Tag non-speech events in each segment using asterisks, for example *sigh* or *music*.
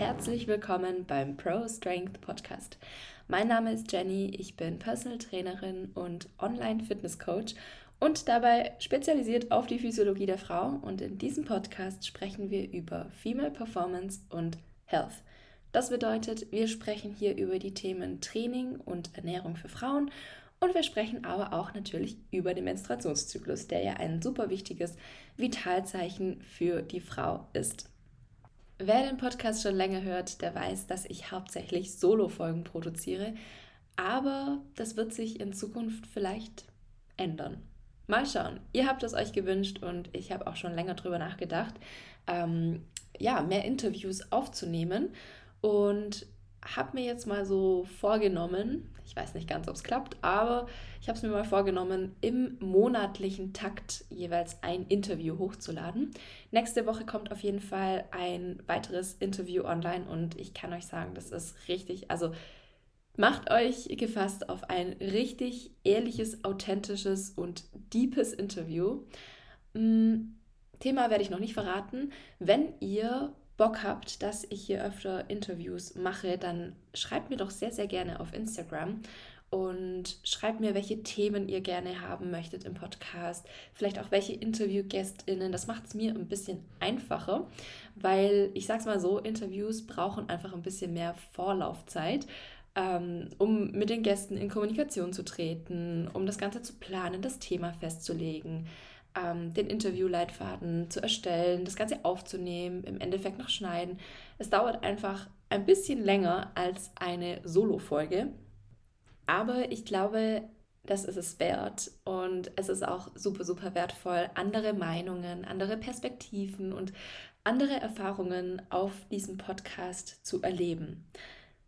Herzlich willkommen beim Pro Strength Podcast. Mein Name ist Jenny, ich bin Personal Trainerin und Online Fitness Coach und dabei spezialisiert auf die Physiologie der Frau und in diesem Podcast sprechen wir über Female Performance und Health. Das bedeutet, wir sprechen hier über die Themen Training und Ernährung für Frauen und wir sprechen aber auch natürlich über den Menstruationszyklus, der ja ein super wichtiges Vitalzeichen für die Frau ist. Wer den Podcast schon länger hört, der weiß, dass ich hauptsächlich Solo-Folgen produziere, aber das wird sich in Zukunft vielleicht ändern. Mal schauen. Ihr habt es euch gewünscht und ich habe auch schon länger drüber nachgedacht, ähm, ja, mehr Interviews aufzunehmen und habe mir jetzt mal so vorgenommen, ich weiß nicht ganz, ob es klappt, aber ich habe es mir mal vorgenommen, im monatlichen Takt jeweils ein Interview hochzuladen. Nächste Woche kommt auf jeden Fall ein weiteres Interview online und ich kann euch sagen, das ist richtig, also macht euch gefasst auf ein richtig ehrliches, authentisches und deepes Interview. Hm, Thema werde ich noch nicht verraten. Wenn ihr Bock habt, dass ich hier öfter Interviews mache, dann schreibt mir doch sehr, sehr gerne auf Instagram und schreibt mir, welche Themen ihr gerne haben möchtet im Podcast, vielleicht auch welche Interviewgästinnen. Das macht es mir ein bisschen einfacher, weil ich sag's mal so, Interviews brauchen einfach ein bisschen mehr Vorlaufzeit. Ähm, um mit den Gästen in Kommunikation zu treten, um das Ganze zu planen, das Thema festzulegen ähm, den Interviewleitfaden zu erstellen, das Ganze aufzunehmen, im Endeffekt noch schneiden. Es dauert einfach ein bisschen länger als eine Solo-Folge. Aber ich glaube, das ist es wert und es ist auch super, super wertvoll, andere Meinungen, andere Perspektiven und andere Erfahrungen auf diesem Podcast zu erleben.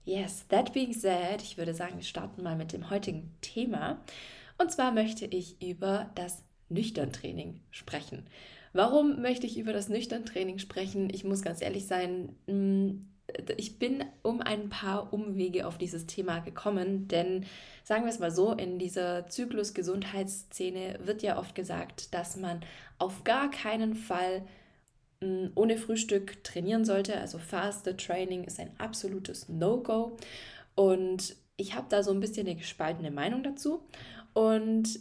Yes, that being said, ich würde sagen, wir starten mal mit dem heutigen Thema. Und zwar möchte ich über das Nüchtern-Training sprechen. Warum möchte ich über das Nüchtern-Training sprechen? Ich muss ganz ehrlich sein, mm, ich bin um ein paar Umwege auf dieses Thema gekommen, denn sagen wir es mal so, in dieser Zyklus-Gesundheitsszene wird ja oft gesagt, dass man auf gar keinen Fall mm, ohne Frühstück trainieren sollte. Also Faster Training ist ein absolutes No-Go. Und ich habe da so ein bisschen eine gespaltene Meinung dazu. Und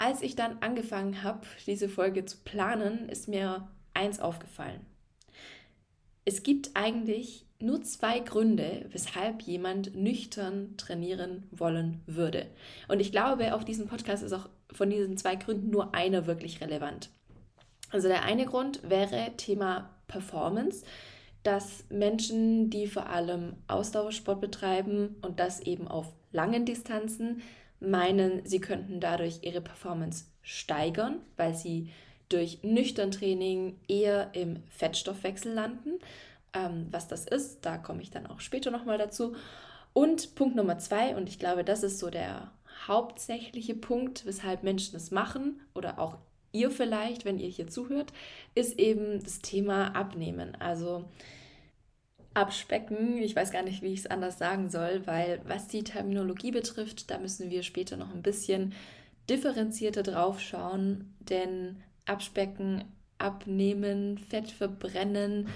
als ich dann angefangen habe, diese Folge zu planen, ist mir eins aufgefallen. Es gibt eigentlich nur zwei Gründe, weshalb jemand nüchtern trainieren wollen würde. Und ich glaube, auf diesem Podcast ist auch von diesen zwei Gründen nur einer wirklich relevant. Also der eine Grund wäre Thema Performance, dass Menschen, die vor allem Ausdauersport betreiben und das eben auf langen Distanzen, meinen, sie könnten dadurch ihre Performance steigern, weil sie durch nüchtern Training eher im Fettstoffwechsel landen. Ähm, was das ist, da komme ich dann auch später nochmal dazu. Und Punkt Nummer zwei, und ich glaube, das ist so der hauptsächliche Punkt, weshalb Menschen es machen oder auch ihr vielleicht, wenn ihr hier zuhört, ist eben das Thema Abnehmen. Also abspecken. Ich weiß gar nicht, wie ich es anders sagen soll, weil was die Terminologie betrifft, da müssen wir später noch ein bisschen differenzierter drauf schauen, denn abspecken, abnehmen, Fett verbrennen,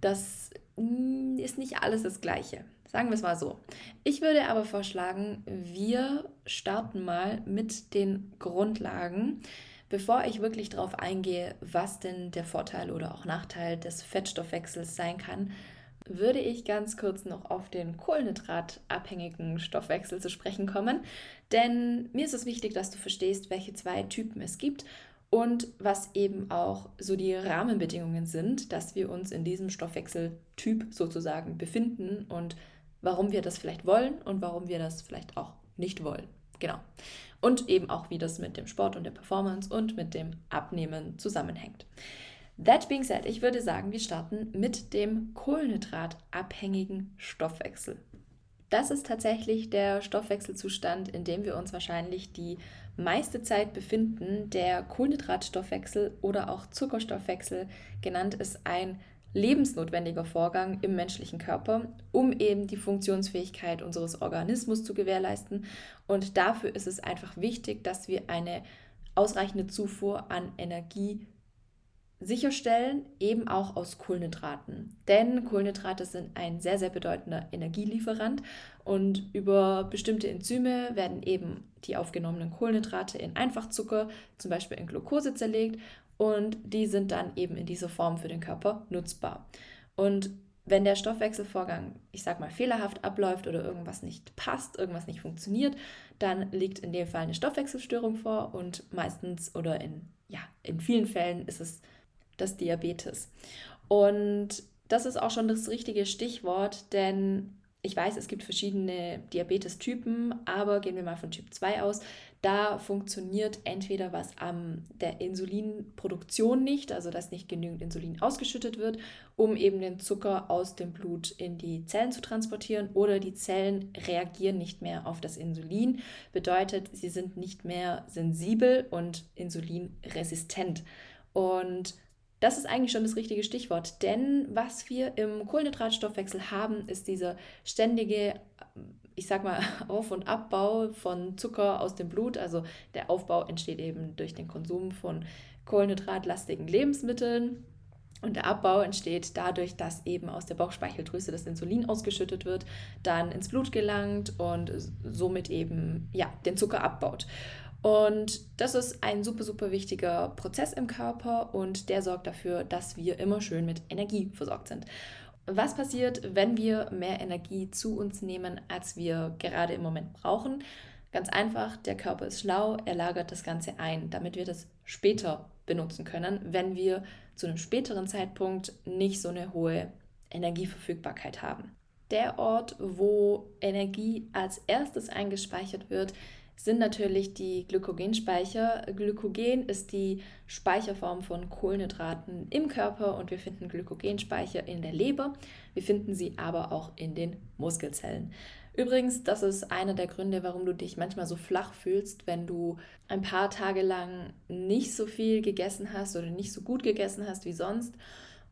das mm, ist nicht alles das Gleiche. Sagen wir es mal so. Ich würde aber vorschlagen, wir starten mal mit den Grundlagen, bevor ich wirklich darauf eingehe, was denn der Vorteil oder auch Nachteil des Fettstoffwechsels sein kann würde ich ganz kurz noch auf den kohlenhydratabhängigen Stoffwechsel zu sprechen kommen. Denn mir ist es wichtig, dass du verstehst, welche zwei Typen es gibt und was eben auch so die Rahmenbedingungen sind, dass wir uns in diesem Stoffwechseltyp sozusagen befinden und warum wir das vielleicht wollen und warum wir das vielleicht auch nicht wollen. Genau. Und eben auch, wie das mit dem Sport und der Performance und mit dem Abnehmen zusammenhängt. That being said, ich würde sagen, wir starten mit dem kohlenhydratabhängigen Stoffwechsel. Das ist tatsächlich der Stoffwechselzustand, in dem wir uns wahrscheinlich die meiste Zeit befinden. Der Kohlenhydratstoffwechsel oder auch Zuckerstoffwechsel genannt ist ein lebensnotwendiger Vorgang im menschlichen Körper, um eben die Funktionsfähigkeit unseres Organismus zu gewährleisten. Und dafür ist es einfach wichtig, dass wir eine ausreichende Zufuhr an Energie sicherstellen, eben auch aus Kohlenhydraten. Denn Kohlenhydrate sind ein sehr, sehr bedeutender Energielieferant und über bestimmte Enzyme werden eben die aufgenommenen Kohlenhydrate in Einfachzucker, zum Beispiel in Glucose zerlegt und die sind dann eben in dieser Form für den Körper nutzbar. Und wenn der Stoffwechselvorgang, ich sag mal, fehlerhaft abläuft oder irgendwas nicht passt, irgendwas nicht funktioniert, dann liegt in dem Fall eine Stoffwechselstörung vor und meistens oder in, ja, in vielen Fällen ist es das Diabetes. Und das ist auch schon das richtige Stichwort, denn ich weiß, es gibt verschiedene Diabetes-Typen, aber gehen wir mal von Typ 2 aus. Da funktioniert entweder was an der Insulinproduktion nicht, also dass nicht genügend Insulin ausgeschüttet wird, um eben den Zucker aus dem Blut in die Zellen zu transportieren, oder die Zellen reagieren nicht mehr auf das Insulin. Bedeutet, sie sind nicht mehr sensibel und insulinresistent. Und das ist eigentlich schon das richtige Stichwort, denn was wir im Kohlenhydratstoffwechsel haben, ist dieser ständige, ich sag mal, *laughs* Auf- und Abbau von Zucker aus dem Blut. Also der Aufbau entsteht eben durch den Konsum von kohlenhydratlastigen Lebensmitteln. Und der Abbau entsteht dadurch, dass eben aus der Bauchspeicheldrüse das Insulin ausgeschüttet wird, dann ins Blut gelangt und somit eben ja, den Zucker abbaut. Und das ist ein super, super wichtiger Prozess im Körper und der sorgt dafür, dass wir immer schön mit Energie versorgt sind. Was passiert, wenn wir mehr Energie zu uns nehmen, als wir gerade im Moment brauchen? Ganz einfach, der Körper ist schlau, er lagert das Ganze ein, damit wir das später benutzen können, wenn wir zu einem späteren Zeitpunkt nicht so eine hohe Energieverfügbarkeit haben. Der Ort, wo Energie als erstes eingespeichert wird, sind natürlich die Glykogenspeicher. Glykogen ist die Speicherform von Kohlenhydraten im Körper und wir finden Glykogenspeicher in der Leber. Wir finden sie aber auch in den Muskelzellen. Übrigens, das ist einer der Gründe, warum du dich manchmal so flach fühlst, wenn du ein paar Tage lang nicht so viel gegessen hast oder nicht so gut gegessen hast wie sonst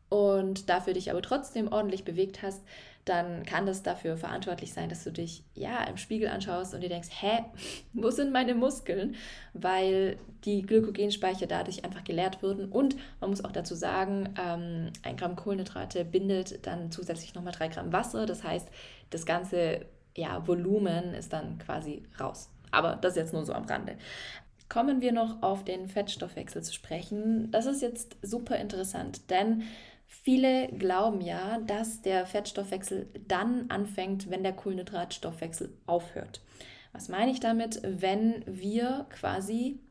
und dafür dich aber trotzdem ordentlich bewegt hast, dann kann das dafür verantwortlich sein, dass du dich ja im Spiegel anschaust und dir denkst, hä, *laughs* wo sind meine Muskeln? Weil die Glykogenspeicher dadurch einfach geleert wurden. Und man muss auch dazu sagen, ähm, ein Gramm Kohlenhydrate bindet dann zusätzlich nochmal drei Gramm Wasser. Das heißt, das ganze ja, Volumen ist dann quasi raus. Aber das jetzt nur so am Rande. Kommen wir noch auf den Fettstoffwechsel zu sprechen. Das ist jetzt super interessant, denn Viele glauben ja, dass der Fettstoffwechsel dann anfängt, wenn der Kohlenhydratstoffwechsel aufhört. Was meine ich damit? Wenn wir quasi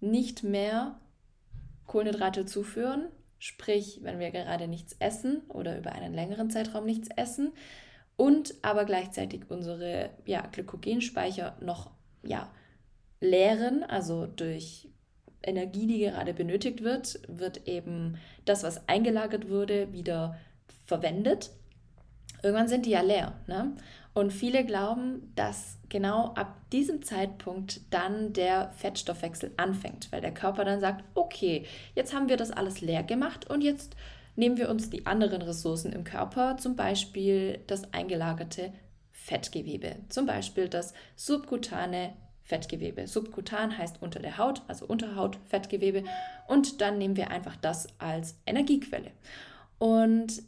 nicht mehr Kohlenhydrate zuführen, sprich, wenn wir gerade nichts essen oder über einen längeren Zeitraum nichts essen und aber gleichzeitig unsere ja, Glykogenspeicher noch ja, leeren, also durch Energie, die gerade benötigt wird, wird eben das, was eingelagert wurde, wieder verwendet. Irgendwann sind die ja leer. Ne? Und viele glauben, dass genau ab diesem Zeitpunkt dann der Fettstoffwechsel anfängt, weil der Körper dann sagt, okay, jetzt haben wir das alles leer gemacht und jetzt nehmen wir uns die anderen Ressourcen im Körper, zum Beispiel das eingelagerte Fettgewebe, zum Beispiel das subkutane Fettgewebe. Subkutan heißt unter der Haut, also Unterhautfettgewebe. Und dann nehmen wir einfach das als Energiequelle. Und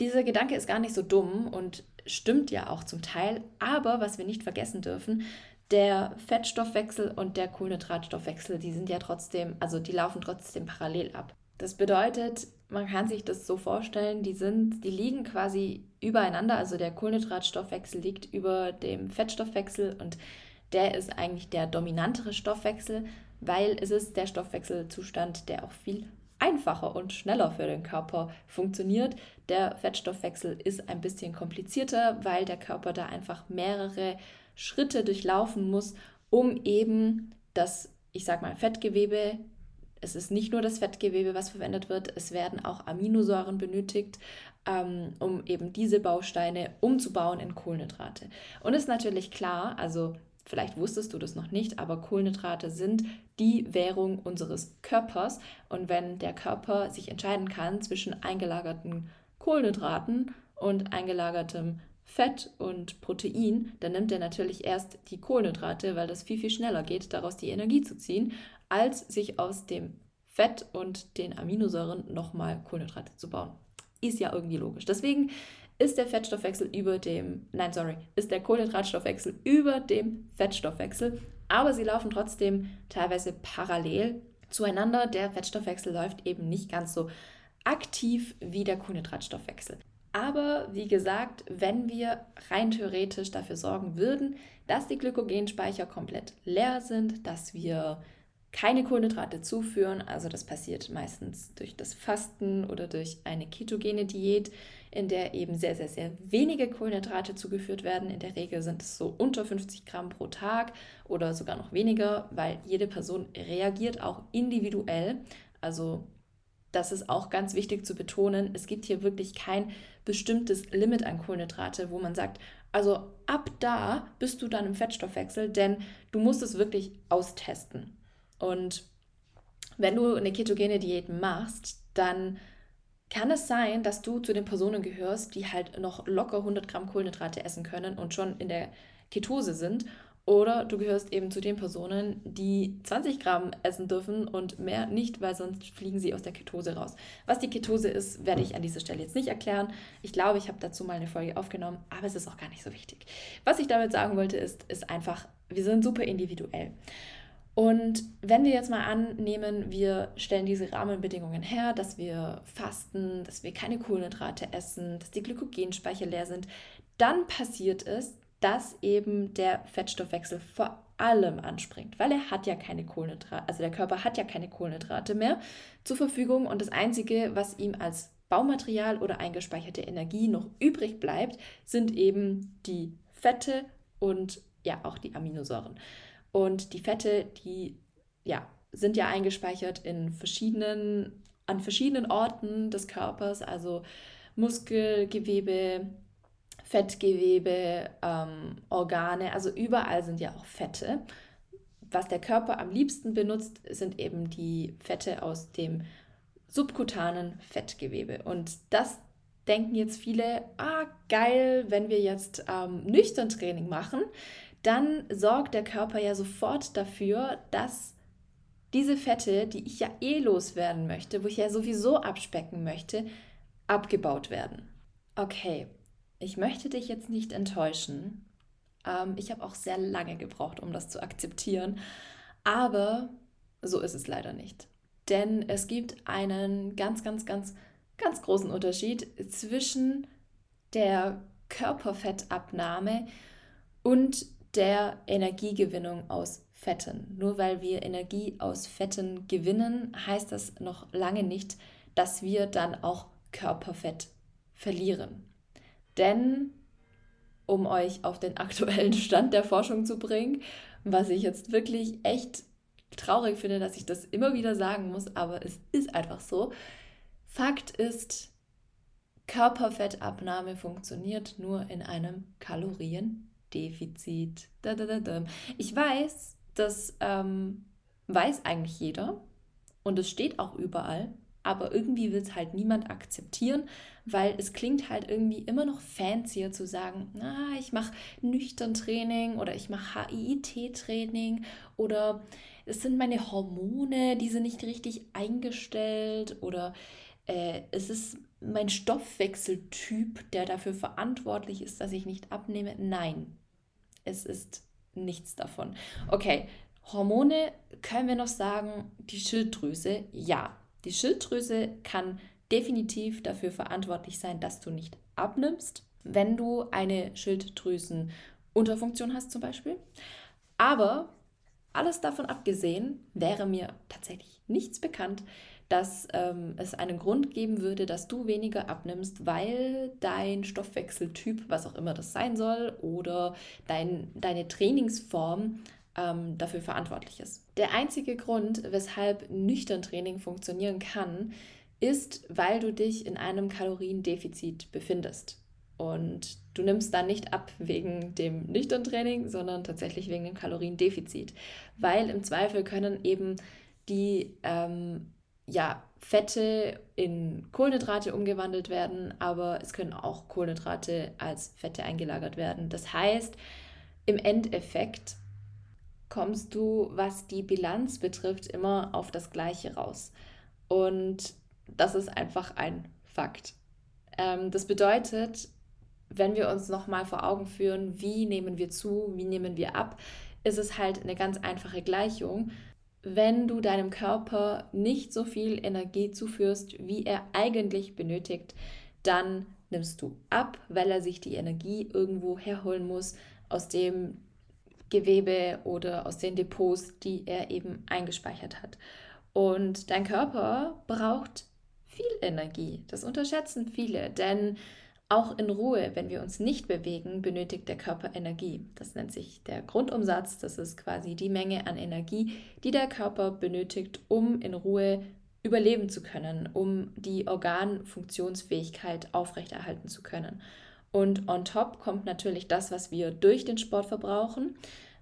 dieser Gedanke ist gar nicht so dumm und stimmt ja auch zum Teil. Aber was wir nicht vergessen dürfen, der Fettstoffwechsel und der Kohlenhydratstoffwechsel, die sind ja trotzdem, also die laufen trotzdem parallel ab. Das bedeutet, man kann sich das so vorstellen, die sind, die liegen quasi übereinander, also der Kohlenhydratstoffwechsel liegt über dem Fettstoffwechsel und der ist eigentlich der dominantere Stoffwechsel, weil es ist der Stoffwechselzustand, der auch viel einfacher und schneller für den Körper funktioniert. Der Fettstoffwechsel ist ein bisschen komplizierter, weil der Körper da einfach mehrere Schritte durchlaufen muss, um eben das, ich sag mal, Fettgewebe, es ist nicht nur das Fettgewebe, was verwendet wird, es werden auch Aminosäuren benötigt, ähm, um eben diese Bausteine umzubauen in Kohlenhydrate. Und ist natürlich klar, also Vielleicht wusstest du das noch nicht, aber Kohlenhydrate sind die Währung unseres Körpers. Und wenn der Körper sich entscheiden kann zwischen eingelagerten Kohlenhydraten und eingelagertem Fett und Protein, dann nimmt er natürlich erst die Kohlenhydrate, weil das viel, viel schneller geht, daraus die Energie zu ziehen, als sich aus dem Fett und den Aminosäuren nochmal Kohlenhydrate zu bauen. Ist ja irgendwie logisch. Deswegen ist der Fettstoffwechsel über dem, nein, sorry, ist der Kohlenhydratstoffwechsel über dem Fettstoffwechsel, aber sie laufen trotzdem teilweise parallel zueinander. Der Fettstoffwechsel läuft eben nicht ganz so aktiv wie der Kohlenhydratstoffwechsel. Aber wie gesagt, wenn wir rein theoretisch dafür sorgen würden, dass die Glykogenspeicher komplett leer sind, dass wir keine Kohlenhydrate zuführen, also das passiert meistens durch das Fasten oder durch eine ketogene Diät, in der eben sehr, sehr, sehr wenige Kohlenhydrate zugeführt werden. In der Regel sind es so unter 50 Gramm pro Tag oder sogar noch weniger, weil jede Person reagiert auch individuell. Also das ist auch ganz wichtig zu betonen. Es gibt hier wirklich kein bestimmtes Limit an Kohlenhydrate, wo man sagt, also ab da bist du dann im Fettstoffwechsel, denn du musst es wirklich austesten. Und wenn du eine ketogene Diät machst, dann kann es sein, dass du zu den Personen gehörst, die halt noch locker 100 Gramm Kohlenhydrate essen können und schon in der Ketose sind. Oder du gehörst eben zu den Personen, die 20 Gramm essen dürfen und mehr nicht, weil sonst fliegen sie aus der Ketose raus. Was die Ketose ist, werde ich an dieser Stelle jetzt nicht erklären. Ich glaube, ich habe dazu mal eine Folge aufgenommen, aber es ist auch gar nicht so wichtig. Was ich damit sagen wollte, ist, ist einfach, wir sind super individuell. Und wenn wir jetzt mal annehmen, wir stellen diese Rahmenbedingungen her, dass wir fasten, dass wir keine Kohlenhydrate essen, dass die Glykogenspeicher leer sind, dann passiert es, dass eben der Fettstoffwechsel vor allem anspringt, weil er hat ja keine Kohlenhydrate, also der Körper hat ja keine Kohlenhydrate mehr zur Verfügung und das Einzige, was ihm als Baumaterial oder eingespeicherte Energie noch übrig bleibt, sind eben die Fette und ja auch die Aminosäuren. Und die Fette, die ja, sind ja eingespeichert in verschiedenen, an verschiedenen Orten des Körpers, also Muskelgewebe, Fettgewebe, ähm, Organe, also überall sind ja auch Fette. Was der Körper am liebsten benutzt, sind eben die Fette aus dem subkutanen Fettgewebe. Und das denken jetzt viele, ah, geil, wenn wir jetzt ähm, nüchtern Training machen, dann sorgt der Körper ja sofort dafür, dass diese Fette, die ich ja eh loswerden möchte, wo ich ja sowieso abspecken möchte, abgebaut werden. Okay, ich möchte dich jetzt nicht enttäuschen. Ähm, ich habe auch sehr lange gebraucht, um das zu akzeptieren. Aber so ist es leider nicht. Denn es gibt einen ganz, ganz, ganz, ganz großen Unterschied zwischen der Körperfettabnahme und der Energiegewinnung aus Fetten. Nur weil wir Energie aus Fetten gewinnen, heißt das noch lange nicht, dass wir dann auch Körperfett verlieren. Denn, um euch auf den aktuellen *laughs* Stand der Forschung zu bringen, was ich jetzt wirklich echt traurig finde, dass ich das immer wieder sagen muss, aber es ist einfach so. Fakt ist, Körperfettabnahme funktioniert nur in einem Kalorien Defizit. Ich weiß, das ähm, weiß eigentlich jeder und es steht auch überall, aber irgendwie will es halt niemand akzeptieren, weil es klingt halt irgendwie immer noch fancier zu sagen, na, ich mache nüchtern Training oder ich mache HIIT-Training oder es sind meine Hormone, die sind nicht richtig eingestellt oder äh, es ist mein Stoffwechseltyp, der dafür verantwortlich ist, dass ich nicht abnehme. Nein, es ist nichts davon. Okay, Hormone können wir noch sagen, die Schilddrüse, ja. Die Schilddrüse kann definitiv dafür verantwortlich sein, dass du nicht abnimmst, wenn du eine Schilddrüsenunterfunktion hast zum Beispiel. Aber alles davon abgesehen wäre mir tatsächlich nichts bekannt, dass ähm, es einen Grund geben würde, dass du weniger abnimmst, weil dein Stoffwechseltyp, was auch immer das sein soll, oder dein, deine Trainingsform ähm, dafür verantwortlich ist. Der einzige Grund, weshalb nüchtern Training funktionieren kann, ist, weil du dich in einem Kaloriendefizit befindest. Und du nimmst dann nicht ab wegen dem nüchtern Training, sondern tatsächlich wegen dem Kaloriendefizit. Weil im Zweifel können eben die ähm, ja, Fette in Kohlenhydrate umgewandelt werden, aber es können auch Kohlenhydrate als Fette eingelagert werden. Das heißt, im Endeffekt kommst du, was die Bilanz betrifft, immer auf das Gleiche raus. Und das ist einfach ein Fakt. Ähm, das bedeutet, wenn wir uns nochmal vor Augen führen, wie nehmen wir zu, wie nehmen wir ab, ist es halt eine ganz einfache Gleichung. Wenn du deinem Körper nicht so viel Energie zuführst, wie er eigentlich benötigt, dann nimmst du ab, weil er sich die Energie irgendwo herholen muss aus dem Gewebe oder aus den Depots, die er eben eingespeichert hat. Und dein Körper braucht viel Energie. Das unterschätzen viele, denn auch in Ruhe, wenn wir uns nicht bewegen, benötigt der Körper Energie. Das nennt sich der Grundumsatz. Das ist quasi die Menge an Energie, die der Körper benötigt, um in Ruhe überleben zu können, um die Organfunktionsfähigkeit aufrechterhalten zu können. Und on top kommt natürlich das, was wir durch den Sport verbrauchen.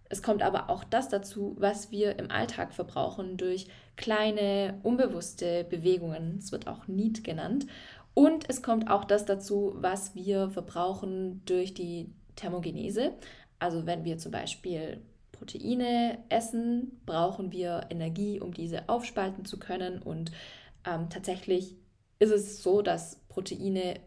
Es kommt aber auch das dazu, was wir im Alltag verbrauchen durch kleine, unbewusste Bewegungen. Es wird auch NEAT genannt. Und es kommt auch das dazu, was wir verbrauchen durch die Thermogenese. Also wenn wir zum Beispiel Proteine essen, brauchen wir Energie, um diese aufspalten zu können. Und ähm, tatsächlich ist es so, dass Proteine,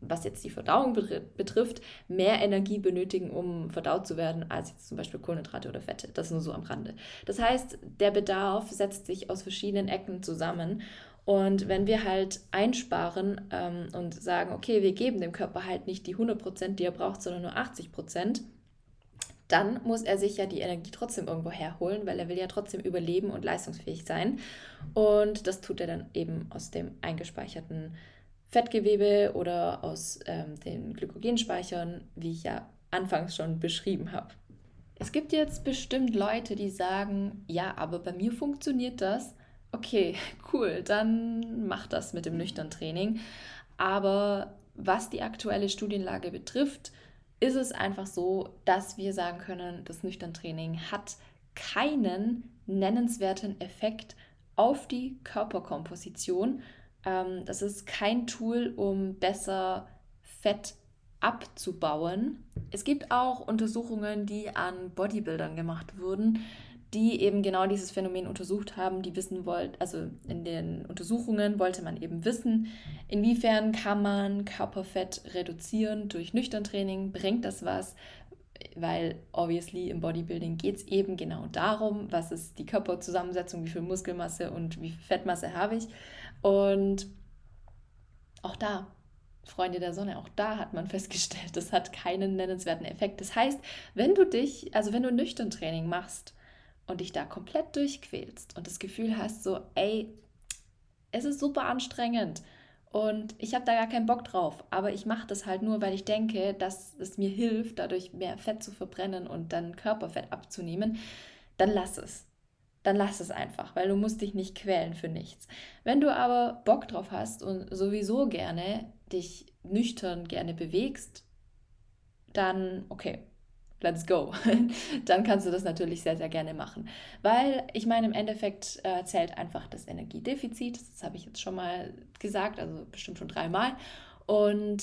was jetzt die Verdauung betrifft, mehr Energie benötigen, um verdaut zu werden, als jetzt zum Beispiel Kohlenhydrate oder Fette. Das nur so am Rande. Das heißt, der Bedarf setzt sich aus verschiedenen Ecken zusammen. Und wenn wir halt einsparen ähm, und sagen, okay, wir geben dem Körper halt nicht die 100%, die er braucht, sondern nur 80%, dann muss er sich ja die Energie trotzdem irgendwo herholen, weil er will ja trotzdem überleben und leistungsfähig sein. Und das tut er dann eben aus dem eingespeicherten Fettgewebe oder aus ähm, den Glykogenspeichern, wie ich ja anfangs schon beschrieben habe. Es gibt jetzt bestimmt Leute, die sagen, ja, aber bei mir funktioniert das okay, *laughs* cool, dann mach das mit dem nüchtern Training. Aber was die aktuelle Studienlage betrifft, ist es einfach so, dass wir sagen können, das nüchtern Training hat keinen nennenswerten Effekt auf die Körperkomposition. Ähm, das ist kein Tool, um besser Fett abzubauen. Es gibt auch Untersuchungen, die an Bodybuildern gemacht wurden, die eben genau dieses Phänomen untersucht haben, die wissen wollten, also in den Untersuchungen wollte man eben wissen, inwiefern kann man Körperfett reduzieren durch Nüchterntraining, bringt das was? Weil obviously im Bodybuilding geht es eben genau darum, was ist die Körperzusammensetzung, wie viel Muskelmasse und wie viel Fettmasse habe ich. Und auch da, Freunde der Sonne, auch da hat man *laughs* festgestellt, das hat keinen nennenswerten Effekt. Das heißt, wenn du dich, also wenn du Nüchterntraining machst, und dich da komplett durchquälst und das Gefühl hast, so, ey, es ist super anstrengend und ich habe da gar keinen Bock drauf, aber ich mache das halt nur, weil ich denke, dass es mir hilft, dadurch mehr Fett zu verbrennen und dann Körperfett abzunehmen, dann lass es. Dann lass es einfach, weil du musst dich nicht quälen für nichts. Wenn du aber Bock drauf hast und sowieso gerne dich nüchtern gerne bewegst, dann okay, let's go. *laughs* dann kannst du das natürlich sehr, sehr gerne machen. Weil ich meine, im Endeffekt äh, zählt einfach das Energiedefizit. Das habe ich jetzt schon mal gesagt, also bestimmt schon dreimal. Und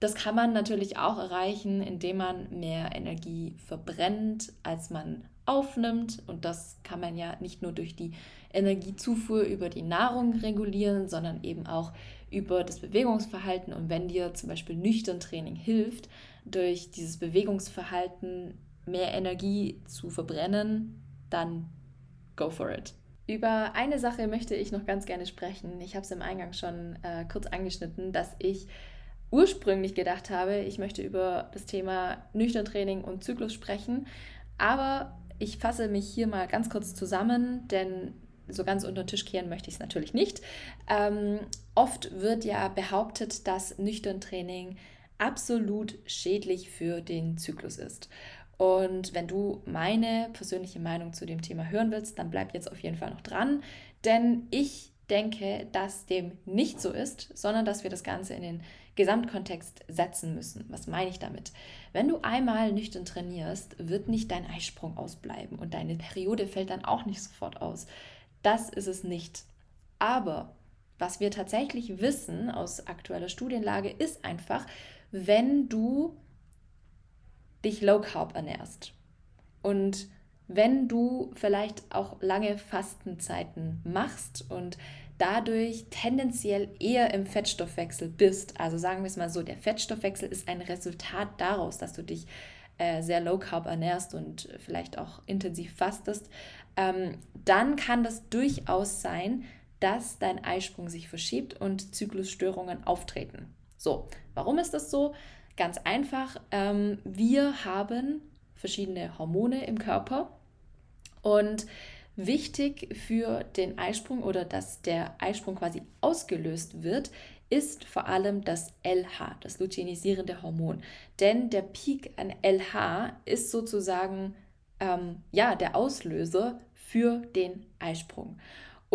das kann man natürlich auch erreichen, indem man mehr Energie verbrennt, als man aufnimmt. Und das kann man ja nicht nur durch die Energiezufuhr über die Nahrung regulieren, sondern eben auch über das Bewegungsverhalten. Und wenn dir zum Beispiel nüchtern Training hilft, durch dieses Bewegungsverhalten mehr Energie zu verbrennen, dann go for it. Über eine Sache möchte ich noch ganz gerne sprechen. Ich habe es im Eingang schon äh, kurz angeschnitten, dass ich ursprünglich gedacht habe, ich möchte über das Thema Nüchterntraining und Zyklus sprechen. Aber ich fasse mich hier mal ganz kurz zusammen, denn so ganz unter den Tisch kehren möchte ich es natürlich nicht. Ähm, oft wird ja behauptet, dass Nüchterntraining absolut schädlich für den Zyklus ist. Und wenn du meine persönliche Meinung zu dem Thema hören willst, dann bleib jetzt auf jeden Fall noch dran, denn ich denke, dass dem nicht so ist, sondern dass wir das Ganze in den Gesamtkontext setzen müssen. Was meine ich damit? Wenn du einmal nüchtern trainierst, wird nicht dein Eisprung ausbleiben und deine Periode fällt dann auch nicht sofort aus. Das ist es nicht. Aber was wir tatsächlich wissen aus aktueller Studienlage ist einfach, wenn du dich low carb ernährst und wenn du vielleicht auch lange Fastenzeiten machst und dadurch tendenziell eher im Fettstoffwechsel bist. Also sagen wir es mal so, der Fettstoffwechsel ist ein Resultat daraus, dass du dich äh, sehr low carb ernährst und vielleicht auch intensiv fastest, ähm, dann kann das durchaus sein, dass dein Eisprung sich verschiebt und Zyklusstörungen auftreten. So, warum ist das so? Ganz einfach, ähm, wir haben verschiedene Hormone im Körper und wichtig für den Eisprung oder dass der Eisprung quasi ausgelöst wird, ist vor allem das LH, das luteinisierende Hormon. Denn der Peak an LH ist sozusagen ähm, ja, der Auslöser für den Eisprung.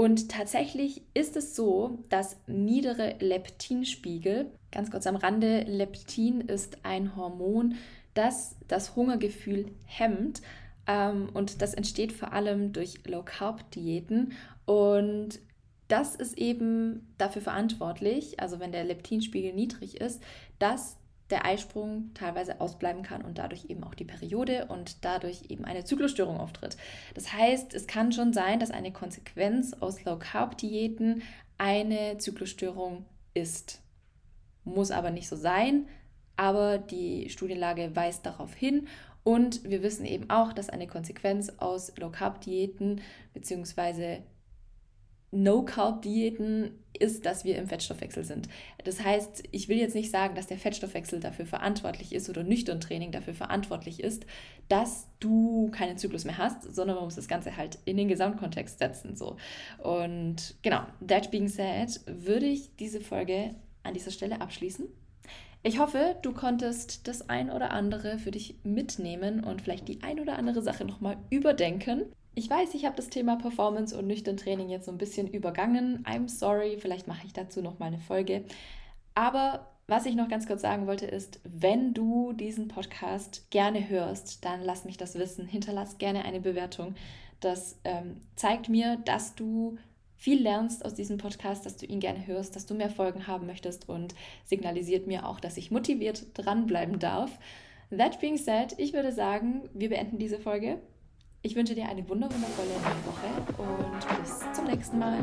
Und tatsächlich ist es so, dass niedere Leptinspiegel, ganz kurz am Rande, Leptin ist ein Hormon, das das Hungergefühl hemmt. Ähm, und das entsteht vor allem durch Low-Carb-Diäten. Und das ist eben dafür verantwortlich, also wenn der Leptinspiegel niedrig ist, dass der Eisprung teilweise ausbleiben kann und dadurch eben auch die Periode und dadurch eben eine Zyklusstörung auftritt. Das heißt, es kann schon sein, dass eine Konsequenz aus Low-Carb-Diäten eine Zyklusstörung ist. Muss aber nicht so sein, aber die Studienlage weist darauf hin und wir wissen eben auch, dass eine Konsequenz aus Low-Carb-Diäten bzw. No-Carb-Diäten ist, dass wir im Fettstoffwechsel sind. Das heißt, ich will jetzt nicht sagen, dass der Fettstoffwechsel dafür verantwortlich ist oder nüchtern Training dafür verantwortlich ist, dass du keinen Zyklus mehr hast, sondern man muss das Ganze halt in den Gesamtkontext setzen. So. Und genau, that being said, würde ich diese Folge an dieser Stelle abschließen. Ich hoffe, du konntest das ein oder andere für dich mitnehmen und vielleicht die ein oder andere Sache nochmal überdenken. Ich weiß, ich habe das Thema Performance und nüchtern Training jetzt so ein bisschen übergangen. I'm sorry, vielleicht mache ich dazu noch mal eine Folge. Aber was ich noch ganz kurz sagen wollte ist, wenn du diesen Podcast gerne hörst, dann lass mich das wissen. Hinterlass gerne eine Bewertung. Das ähm, zeigt mir, dass du viel lernst aus diesem Podcast, dass du ihn gerne hörst, dass du mehr Folgen haben möchtest und signalisiert mir auch, dass ich motiviert dranbleiben darf. That being said, ich würde sagen, wir beenden diese Folge. Ich wünsche dir eine wundervolle Woche und bis zum nächsten Mal.